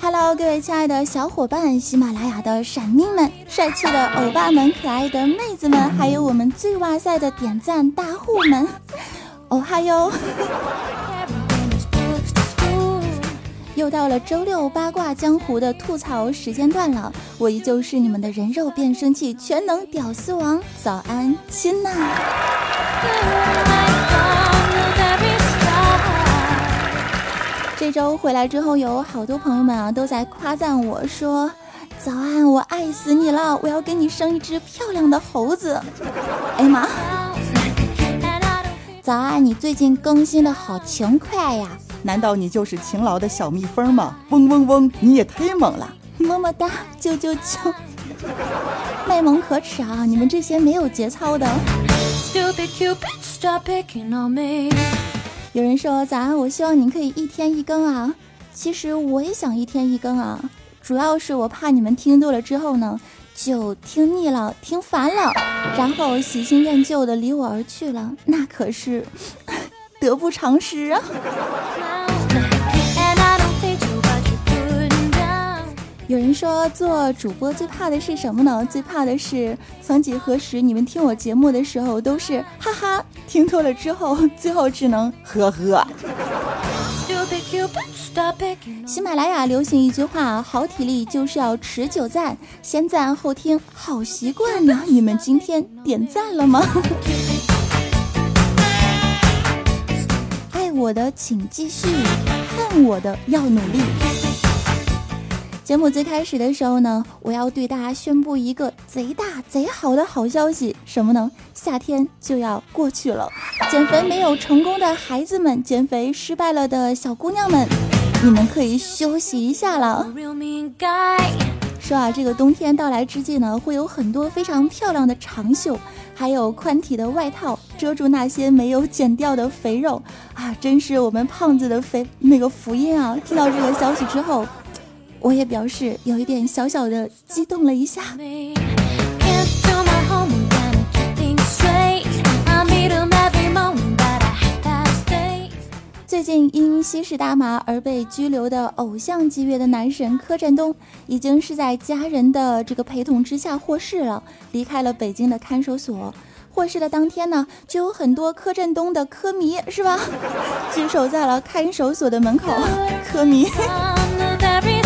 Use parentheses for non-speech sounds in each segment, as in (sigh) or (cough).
Hello，各位亲爱的小伙伴，喜马拉雅的闪命们、帅气的欧巴们、可爱的妹子们，还有我们最哇塞的点赞大户们，哦哈哟！又到了周六八卦江湖的吐槽时间段了，我依旧是你们的人肉变声器、全能屌丝王，早安亲呐！(laughs) 这周回来之后，有好多朋友们啊都在夸赞我说：“早安，我爱死你了！我要给你生一只漂亮的猴子。” (laughs) 哎呀妈！早安，你最近更新的好勤快呀！难道你就是勤劳的小蜜蜂吗？嗡嗡嗡，你也忒猛了！么么哒，啾啾啾！(laughs) 卖萌可耻啊！你们这些没有节操的。有人说早安，我希望你可以一天一更啊。其实我也想一天一更啊，主要是我怕你们听多了之后呢，就听腻了、听烦了，然后喜新厌旧的离我而去了，那可是 (laughs) 得不偿失啊。(laughs) 有人说做主播最怕的是什么呢？最怕的是曾几何时你们听我节目的时候都是哈哈，听多了之后最后只能呵呵。喜马拉雅流行一句话：好体力就是要持久赞，先赞后听，好习惯呢。你们今天点赞了吗？(laughs) 爱我的请继续，恨我的要努力。节目最开始的时候呢，我要对大家宣布一个贼大贼好的好消息，什么呢？夏天就要过去了，减肥没有成功的孩子们，减肥失败了的小姑娘们，你们可以休息一下了。说啊，这个冬天到来之际呢，会有很多非常漂亮的长袖，还有宽体的外套，遮住那些没有减掉的肥肉啊，真是我们胖子的肥那个福音啊！听到这个消息之后。我也表示有一点小小的激动了一下。最近因吸食大麻而被拘留的偶像级别的男神柯震东，已经是在家人的这个陪同之下获释了，离开了北京的看守所。获释的当天呢，就有很多柯震东的科迷是吧，(laughs) 聚守在了看守所的门口，科迷。(laughs) (laughs)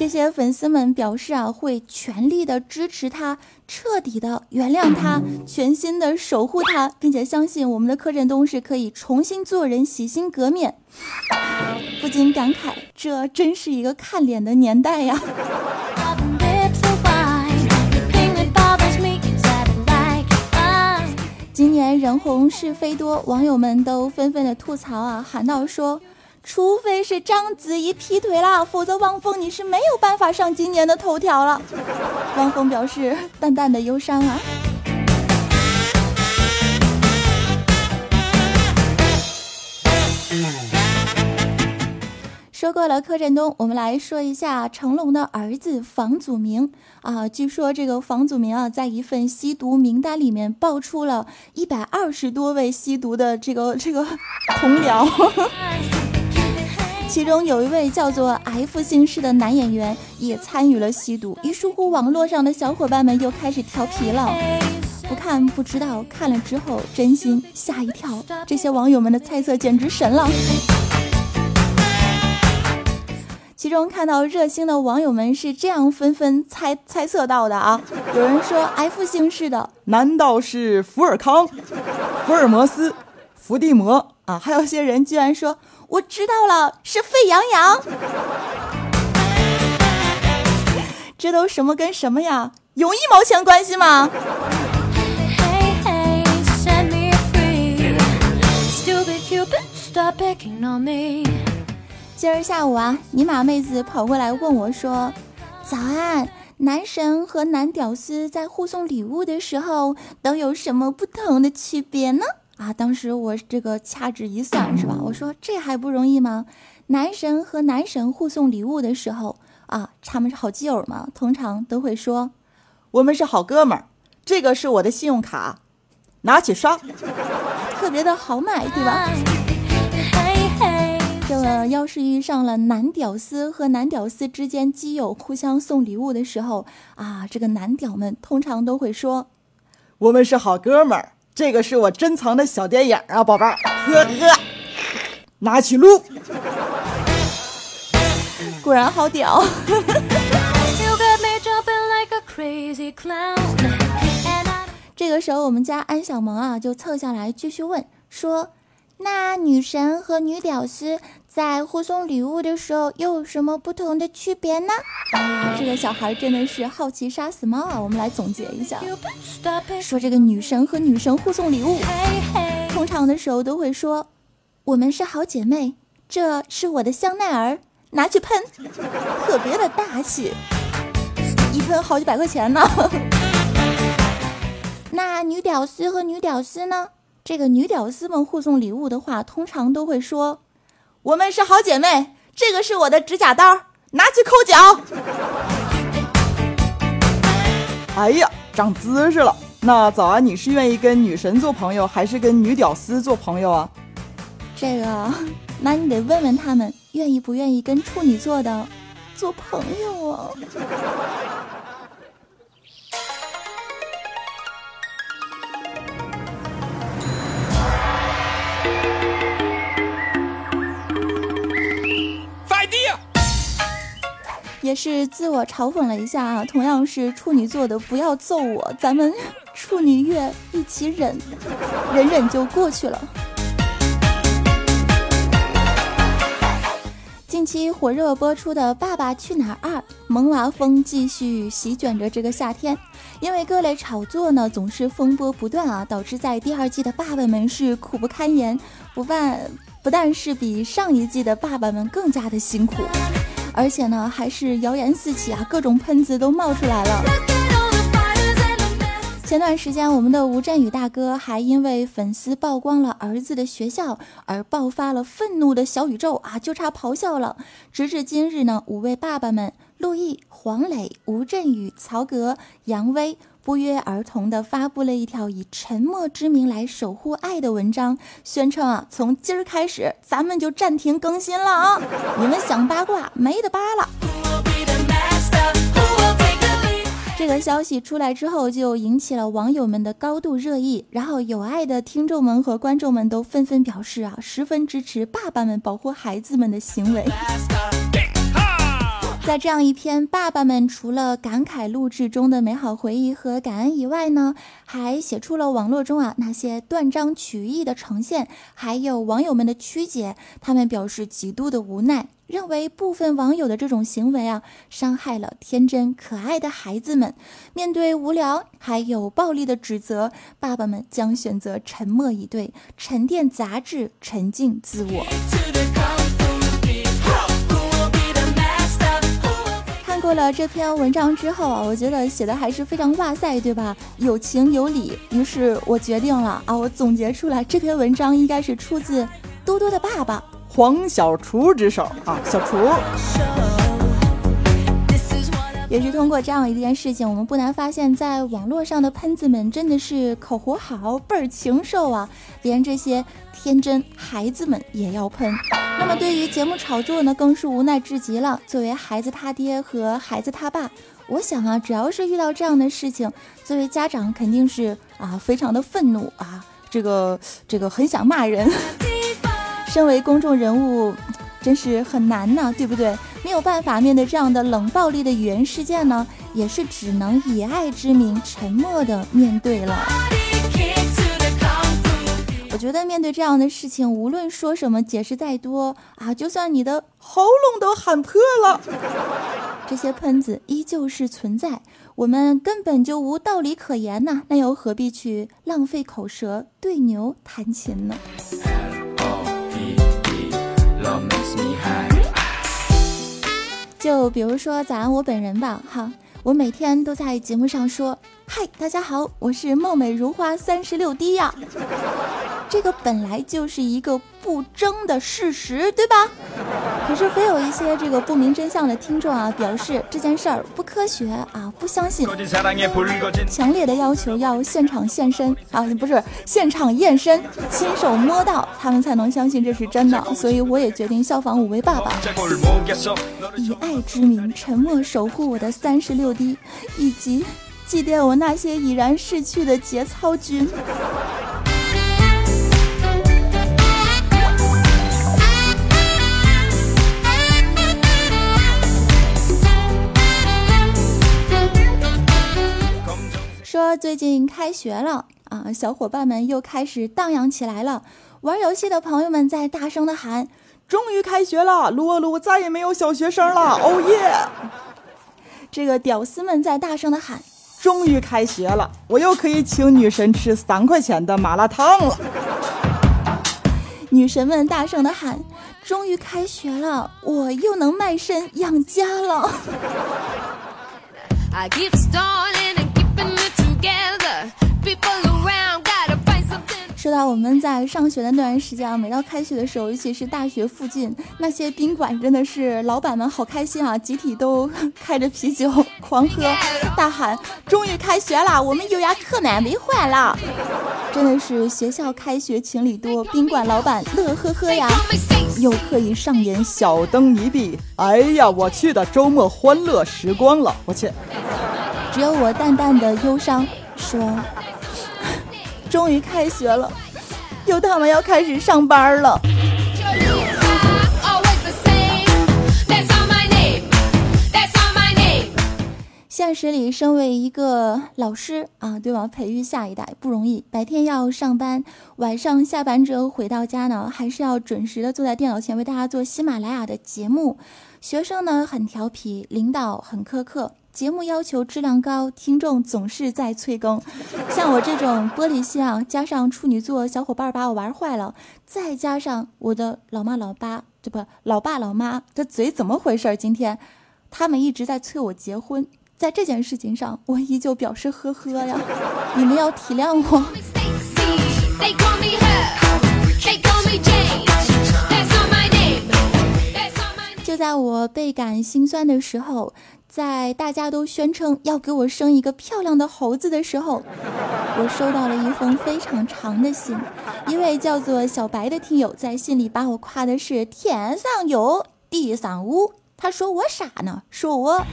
这些粉丝们表示啊，会全力的支持他，彻底的原谅他，全心的守护他，并且相信我们的柯震东是可以重新做人，洗心革面。不禁感慨，这真是一个看脸的年代呀！(laughs) 今年人红是非多，网友们都纷纷的吐槽啊，喊道说。除非是章子怡劈腿了，否则汪峰你是没有办法上今年的头条了。(laughs) 汪峰表示淡淡的忧伤啊。说过了柯震东，我们来说一下成龙的儿子房祖名啊。据说这个房祖名啊，在一份吸毒名单里面爆出了一百二十多位吸毒的这个这个同僚。其中有一位叫做 F 姓氏的男演员也参与了吸毒，一疏忽，网络上的小伙伴们又开始调皮了。不看不知道，看了之后真心吓一跳。这些网友们的猜测简直神了。其中看到热心的网友们是这样纷纷猜猜测到的啊，有人说 F 姓氏的难道是福尔康、福尔摩斯、伏地魔啊？还有些人居然说。我知道了，是沸羊羊。这都什么跟什么呀？有一毛钱关系吗？今儿下午啊，尼玛妹子跑过来问我说：“早安，男神和男屌丝在互送礼物的时候都有什么不同的区别呢？”啊，当时我这个掐指一算，是吧？我说这还不容易吗？男神和男神互送礼物的时候啊，他们是好基友嘛，通常都会说：“我们是好哥们儿，这个是我的信用卡，拿起刷。”特别的好买，对吧？这要是遇上了男屌丝和男屌丝之间基友互相送礼物的时候啊，这个男屌们通常都会说：“我们是好哥们儿，这个是我珍藏的小电影啊，宝贝儿，呵呵，拿起录。”果然好屌。(laughs) 这个时候，我们家安小萌啊就凑下来继续问说：“那女神和女屌丝？”在互送礼物的时候，又有什么不同的区别呢？哎呀，这个小孩真的是好奇杀死猫啊！我们来总结一下，说这个女神和女神互送礼物，通常的时候都会说：“我们是好姐妹，这是我的香奈儿，拿去喷，特别的大气，一喷好几百块钱呢。”那女屌丝和女屌丝呢？这个女屌丝们互送礼物的话，通常都会说。我们是好姐妹，这个是我的指甲刀，拿去抠脚。哎呀，长姿势了。那早安，你是愿意跟女神做朋友，还是跟女屌丝做朋友啊？这个，那你得问问他们，愿意不愿意跟处女座的做朋友啊？也是自我嘲讽了一下啊，同样是处女座的，不要揍我，咱们处女月一起忍，忍忍就过去了。近期火热播出的《爸爸去哪儿二》，萌娃风继续席卷着这个夏天，因为各类炒作呢总是风波不断啊，导致在第二季的爸爸们是苦不堪言，不但不但是比上一季的爸爸们更加的辛苦。而且呢，还是谣言四起啊，各种喷子都冒出来了。前段时间，我们的吴镇宇大哥还因为粉丝曝光了儿子的学校而爆发了愤怒的小宇宙啊，就差咆哮了。直至今日呢，五位爸爸们陆毅、黄磊、吴镇宇、曹格、杨威。不约而同地发布了一条以沉默之名来守护爱的文章，宣称啊，从今儿开始咱们就暂停更新了啊！你们想八卦没得扒了。这个消息出来之后，就引起了网友们的高度热议，然后有爱的听众们和观众们都纷纷表示啊，十分支持爸爸们保护孩子们的行为。在这样一篇爸爸们除了感慨录制中的美好回忆和感恩以外呢，还写出了网络中啊那些断章取义的呈现，还有网友们的曲解。他们表示极度的无奈，认为部分网友的这种行为啊，伤害了天真可爱的孩子们。面对无聊还有暴力的指责，爸爸们将选择沉默以对，沉淀杂质，沉浸自我。过了这篇文章之后啊，我觉得写的还是非常哇塞，对吧？有情有理。于是我决定了啊，我总结出来这篇文章应该是出自多多的爸爸黄小厨之手啊，小厨。也是通过这样一件事情，我们不难发现，在网络上的喷子们真的是口活好，倍儿禽兽啊！连这些天真孩子们也要喷。那么对于节目炒作呢，更是无奈至极了。作为孩子他爹和孩子他爸，我想啊，只要是遇到这样的事情，作为家长肯定是啊，非常的愤怒啊，这个这个很想骂人。(laughs) 身为公众人物。真是很难呢，对不对？没有办法面对这样的冷暴力的语言事件呢，也是只能以爱之名沉默的面对了。我觉得面对这样的事情，无论说什么，解释再多啊，就算你的喉咙都喊破了，(laughs) 这些喷子依旧是存在。我们根本就无道理可言呐，那又何必去浪费口舌对牛弹琴呢？就比如说咱我本人吧，哈，我每天都在节目上说，嗨，大家好，我是貌美如花三十六 D 呀。这个本来就是一个不争的事实，对吧？可是非有一些这个不明真相的听众啊，表示这件事儿不科学啊，不相信，强烈的要求要现场现身啊，不是现场验身，亲手摸到，他们才能相信这是真的。所以我也决定效仿五位爸爸，以爱之名沉默守护我的三十六 D，以及祭奠我那些已然逝去的节操君。说最近开学了啊，小伙伴们又开始荡漾起来了。玩游戏的朋友们在大声的喊：“终于开学了，撸啊撸再也没有小学生了，哦耶！”这个屌丝们在大声的喊：“终于开学了，我又可以请女神吃三块钱的麻辣烫了。”女神们大声的喊：“终于开学了，我又能卖身养家了。”说到我们在上学的那段时间啊，每到开学的时候，尤其是大学附近那些宾馆，真的是老板们好开心啊，集体都 (laughs) 开着啤酒狂喝，大喊：“终于开学了，我们优雅可难没还了！”真的是学校开学情侣多，宾馆老板乐呵呵呀，又可以上演小灯一闭，哎呀，我去的周末欢乐时光了，我去。只有我淡淡的忧伤，说。终于开学了，又他妈要开始上班了。现实里，身为一个老师啊，对吧？培育下一代不容易。白天要上班，晚上下班之后回到家呢，还是要准时的坐在电脑前为大家做喜马拉雅的节目。学生呢很调皮，领导很苛刻。节目要求质量高，听众总是在催更。像我这种玻璃心啊，加上处女座小伙伴把我玩坏了，再加上我的老妈老爸，这不老爸老妈这嘴怎么回事？今天他们一直在催我结婚，在这件事情上，我依旧表示呵呵呀。你们要体谅我。在我倍感心酸的时候。在大家都宣称要给我生一个漂亮的猴子的时候，我收到了一封非常长的信。一位叫做小白的听友在信里把我夸的是天上有，地上无。他说我傻呢，说我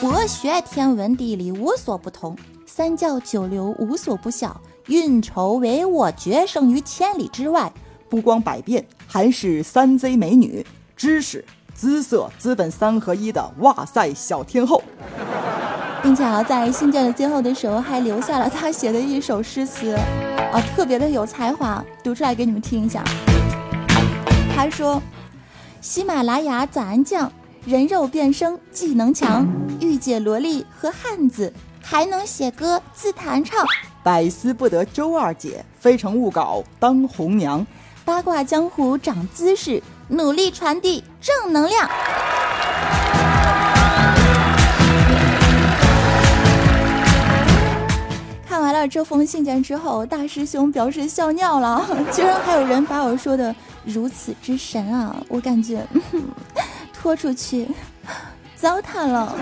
博学天文地理无所不通，三教九流无所不晓，运筹帷幄决胜于千里之外，不光百变，还是三 Z 美女，知识。姿色资本三合一的哇塞小天后，并且啊，在信件的最后的时候还留下了他写的一首诗词，啊，特别的有才华，读出来给你们听一下。他说：“喜马拉雅早安酱，人肉变声技能强，御姐萝莉和汉子，还能写歌自弹唱，百思不得周二姐，非诚勿扰当红娘，八卦江湖长姿势。”努力传递正能量。看完了这封信件之后，大师兄表示笑尿了，(laughs) 居然还有人把我说的如此之神啊！我感觉 (laughs) 拖出去糟蹋了。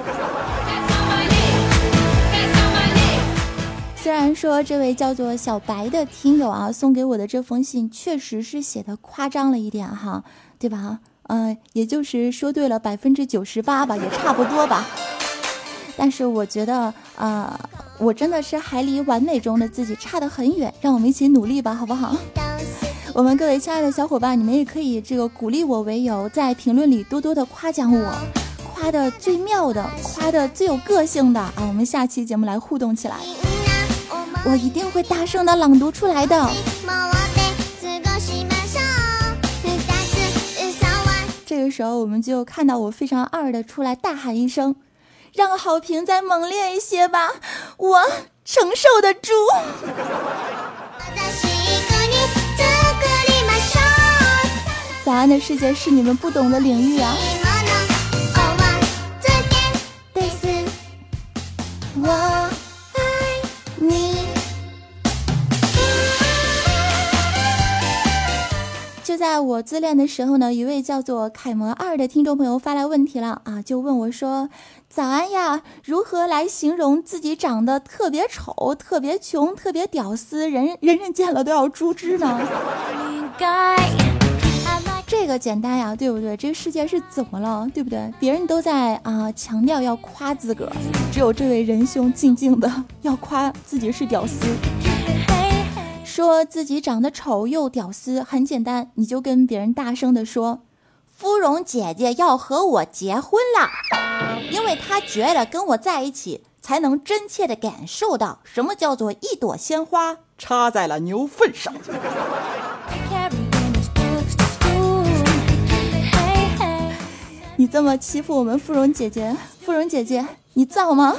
虽然说这位叫做小白的听友啊，送给我的这封信确实是写的夸张了一点哈。对吧？嗯，也就是说对了百分之九十八吧，也差不多吧。但是我觉得，啊，我真的是还离完美中的自己差得很远。让我们一起努力吧，好不好？我们各位亲爱的小伙伴，你们也可以这个鼓励我为由，在评论里多多的夸奖我，夸的最妙的，夸的最有个性的啊！我们下期节目来互动起来，我一定会大声的朗读出来的。这个时候，我们就看到我非常二的出来大喊一声：“让好评再猛烈一些吧，我承受得住。”早安的世界是你们不懂的领域啊！在我自恋的时候呢，一位叫做楷模二的听众朋友发来问题了啊，就问我说：“早安呀，如何来形容自己长得特别丑、特别穷、特别屌丝，人人人见了都要猪之呢？” (laughs) 这个简单呀，对不对？这个世界是怎么了，对不对？别人都在啊强调要夸自个儿，只有这位仁兄静静的要夸自己是屌丝。说自己长得丑又屌丝，很简单，你就跟别人大声的说：“芙蓉姐姐要和我结婚了，因为她觉得跟我在一起才能真切的感受到什么叫做一朵鲜花。插在了牛粪上。”你这么欺负我们芙蓉姐姐，芙蓉姐姐，你造吗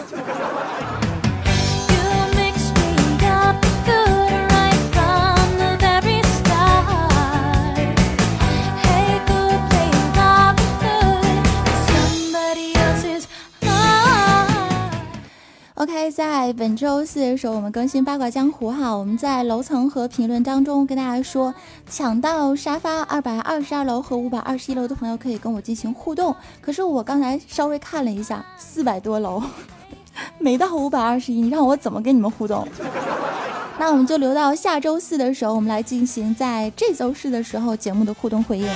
？OK，在本周四的时候，我们更新八卦江湖哈。我们在楼层和评论当中跟大家说，抢到沙发二百二十二楼和五百二十一楼的朋友可以跟我进行互动。可是我刚才稍微看了一下，四百多楼 (laughs) 没到五百二十一，你让我怎么跟你们互动？(laughs) 那我们就留到下周四的时候，我们来进行在这周四的时候节目的互动回应。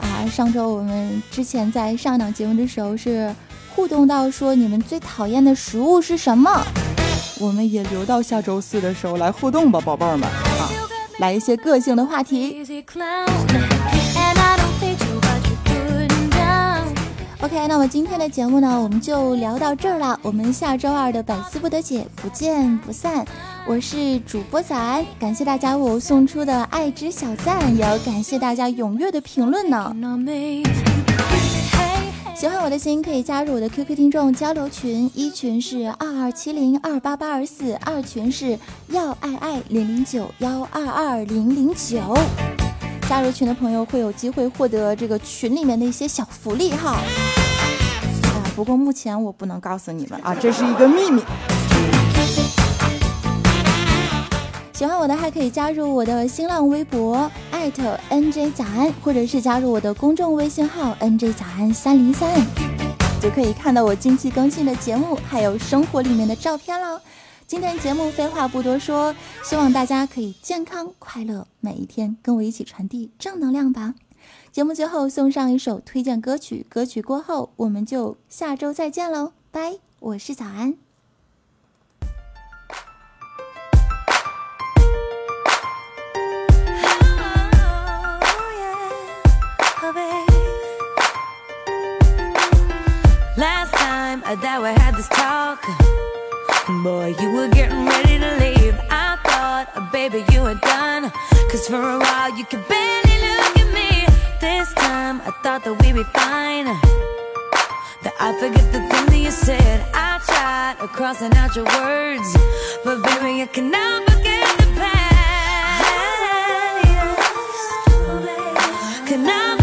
啊，上周我们之前在上档节目的时候是。互动到说你们最讨厌的食物是什么？我们也留到下周四的时候来互动吧，宝贝儿们啊，来一些个性的话题。OK，那么今天的节目呢，我们就聊到这儿了。我们下周二的百思不得解不见不散。我是主播早安，感谢大家为我送出的爱之小赞，也要感谢大家踊跃的评论呢。喜欢我的心可以加入我的 QQ 听众交流群，一群是二二七零二八八二四，二群是要爱爱零零九幺二二零零九。加入群的朋友会有机会获得这个群里面的一些小福利哈。啊，不过目前我不能告诉你们啊，这是一个秘密。喜欢我的还可以加入我的新浪微博 NJ 早安，或者是加入我的公众微信号 NJ 早安三零三，就可以看到我近期更新的节目，还有生活里面的照片喽。今天节目废话不多说，希望大家可以健康快乐每一天，跟我一起传递正能量吧。节目最后送上一首推荐歌曲，歌曲过后我们就下周再见喽，拜！我是早安。That we had this talk. Boy, you were getting ready to leave. I thought, oh, baby, you were done. Cause for a while you could barely look at me. This time I thought that we'd be fine. That I forget the things that you said. I tried crossing out your words. But baby, I can never forget the past. Can never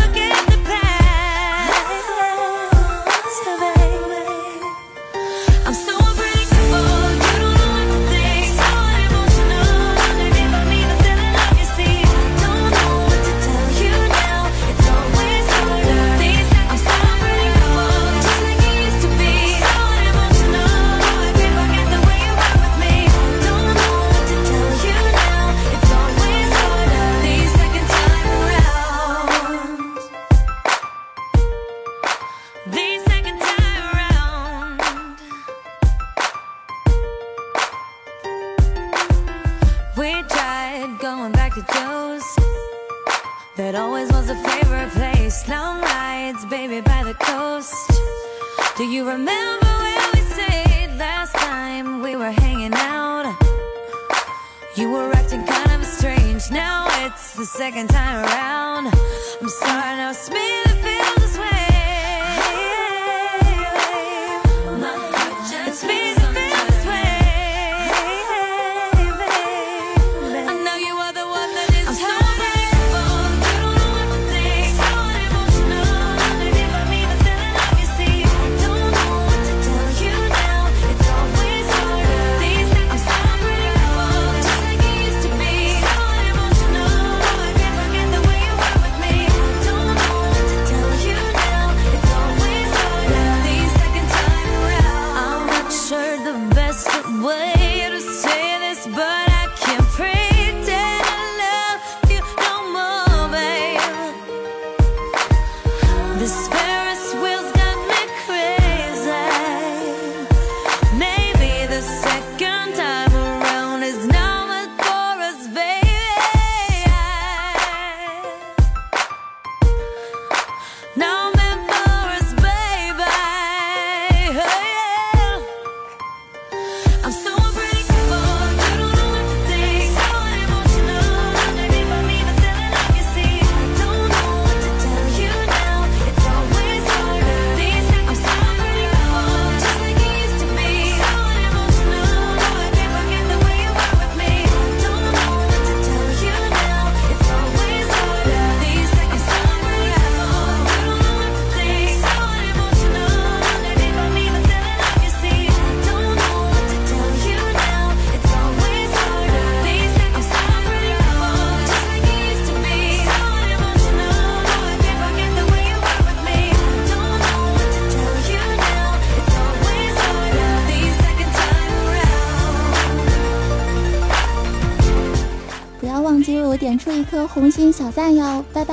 红心小赞哟，拜拜。